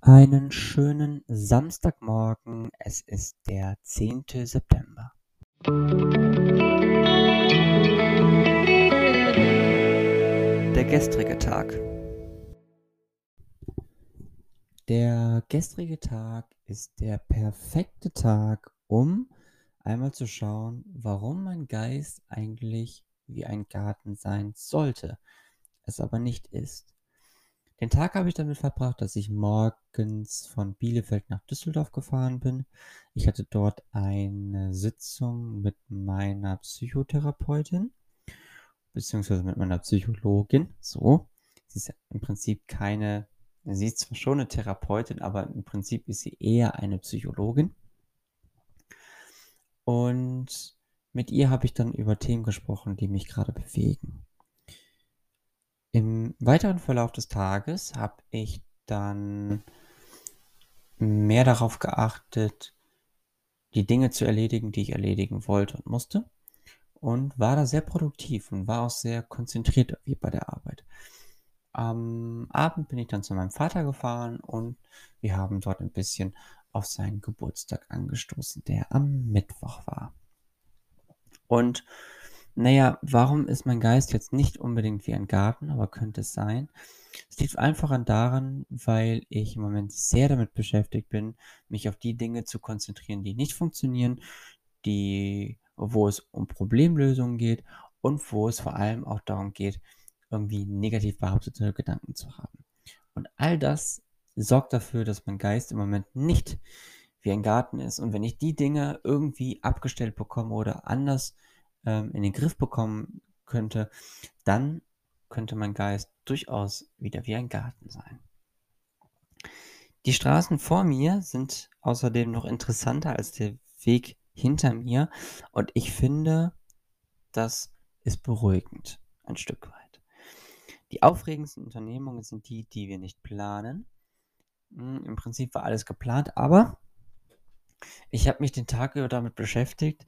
Einen schönen Samstagmorgen. Es ist der 10. September. Der gestrige Tag. Der gestrige Tag ist der perfekte Tag, um einmal zu schauen, warum mein Geist eigentlich wie ein Garten sein sollte, es aber nicht ist. Den Tag habe ich damit verbracht, dass ich morgens von Bielefeld nach Düsseldorf gefahren bin. Ich hatte dort eine Sitzung mit meiner Psychotherapeutin, beziehungsweise mit meiner Psychologin. So, sie ist im Prinzip keine, sie ist zwar schon eine Therapeutin, aber im Prinzip ist sie eher eine Psychologin. Und mit ihr habe ich dann über Themen gesprochen, die mich gerade bewegen. Weiteren Verlauf des Tages habe ich dann mehr darauf geachtet, die Dinge zu erledigen, die ich erledigen wollte und musste. Und war da sehr produktiv und war auch sehr konzentriert wie bei der Arbeit. Am Abend bin ich dann zu meinem Vater gefahren und wir haben dort ein bisschen auf seinen Geburtstag angestoßen, der am Mittwoch war. Und naja, warum ist mein Geist jetzt nicht unbedingt wie ein Garten, aber könnte es sein? Es liegt einfach an daran, weil ich im Moment sehr damit beschäftigt bin, mich auf die Dinge zu konzentrieren, die nicht funktionieren, die, wo es um Problemlösungen geht und wo es vor allem auch darum geht, irgendwie negativ behauptete Gedanken zu haben. Und all das sorgt dafür, dass mein Geist im Moment nicht wie ein Garten ist. Und wenn ich die Dinge irgendwie abgestellt bekomme oder anders ähm, in den Griff bekommen könnte, dann könnte mein Geist durchaus wieder wie ein Garten sein. Die Straßen vor mir sind außerdem noch interessanter als der Weg hinter mir und ich finde, das ist beruhigend ein Stück weit. Die aufregendsten Unternehmungen sind die, die wir nicht planen. Hm, Im Prinzip war alles geplant, aber ich habe mich den Tag über damit beschäftigt,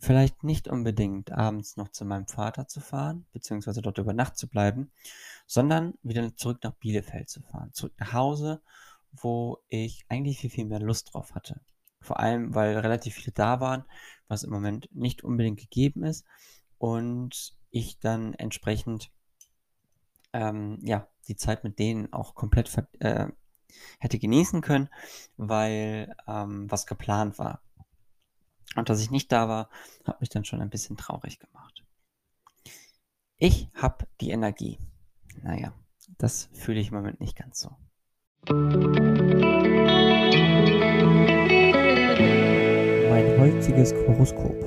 Vielleicht nicht unbedingt abends noch zu meinem Vater zu fahren, beziehungsweise dort über Nacht zu bleiben, sondern wieder zurück nach Bielefeld zu fahren, zurück nach Hause, wo ich eigentlich viel, viel mehr Lust drauf hatte. Vor allem, weil relativ viele da waren, was im Moment nicht unbedingt gegeben ist und ich dann entsprechend ähm, ja, die Zeit mit denen auch komplett äh, hätte genießen können, weil ähm, was geplant war. Und dass ich nicht da war, hat mich dann schon ein bisschen traurig gemacht. Ich habe die Energie. Naja, das fühle ich im Moment nicht ganz so. Mein heutiges Horoskop.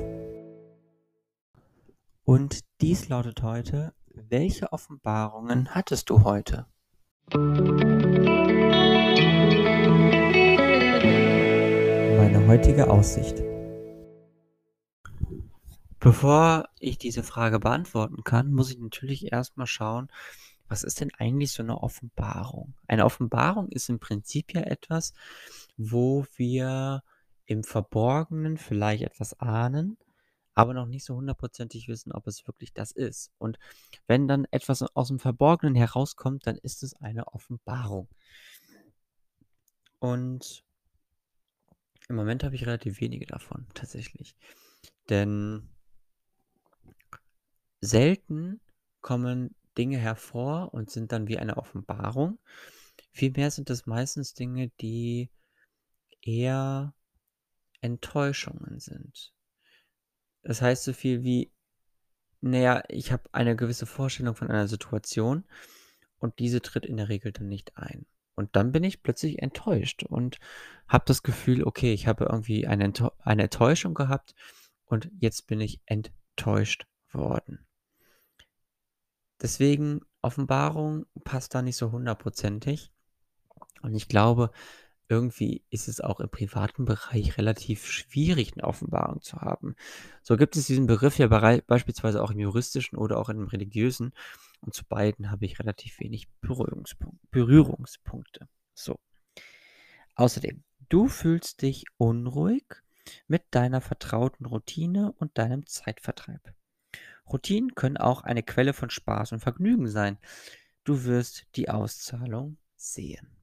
Und dies lautet heute, welche Offenbarungen hattest du heute? Meine heutige Aussicht. Bevor ich diese Frage beantworten kann, muss ich natürlich erstmal schauen, was ist denn eigentlich so eine Offenbarung? Eine Offenbarung ist im Prinzip ja etwas, wo wir im Verborgenen vielleicht etwas ahnen, aber noch nicht so hundertprozentig wissen, ob es wirklich das ist. Und wenn dann etwas aus dem Verborgenen herauskommt, dann ist es eine Offenbarung. Und im Moment habe ich relativ wenige davon, tatsächlich. Denn Selten kommen Dinge hervor und sind dann wie eine Offenbarung. Vielmehr sind es meistens Dinge, die eher Enttäuschungen sind. Das heißt so viel wie, naja, ich habe eine gewisse Vorstellung von einer Situation und diese tritt in der Regel dann nicht ein. Und dann bin ich plötzlich enttäuscht und habe das Gefühl, okay, ich habe irgendwie eine, eine Enttäuschung gehabt und jetzt bin ich enttäuscht worden. Deswegen, Offenbarung passt da nicht so hundertprozentig. Und ich glaube, irgendwie ist es auch im privaten Bereich relativ schwierig, eine Offenbarung zu haben. So gibt es diesen Begriff ja beispielsweise auch im juristischen oder auch im religiösen. Und zu beiden habe ich relativ wenig Berührungspunkte. So. Außerdem, du fühlst dich unruhig mit deiner vertrauten Routine und deinem Zeitvertreib. Routinen können auch eine Quelle von Spaß und Vergnügen sein. Du wirst die Auszahlung sehen.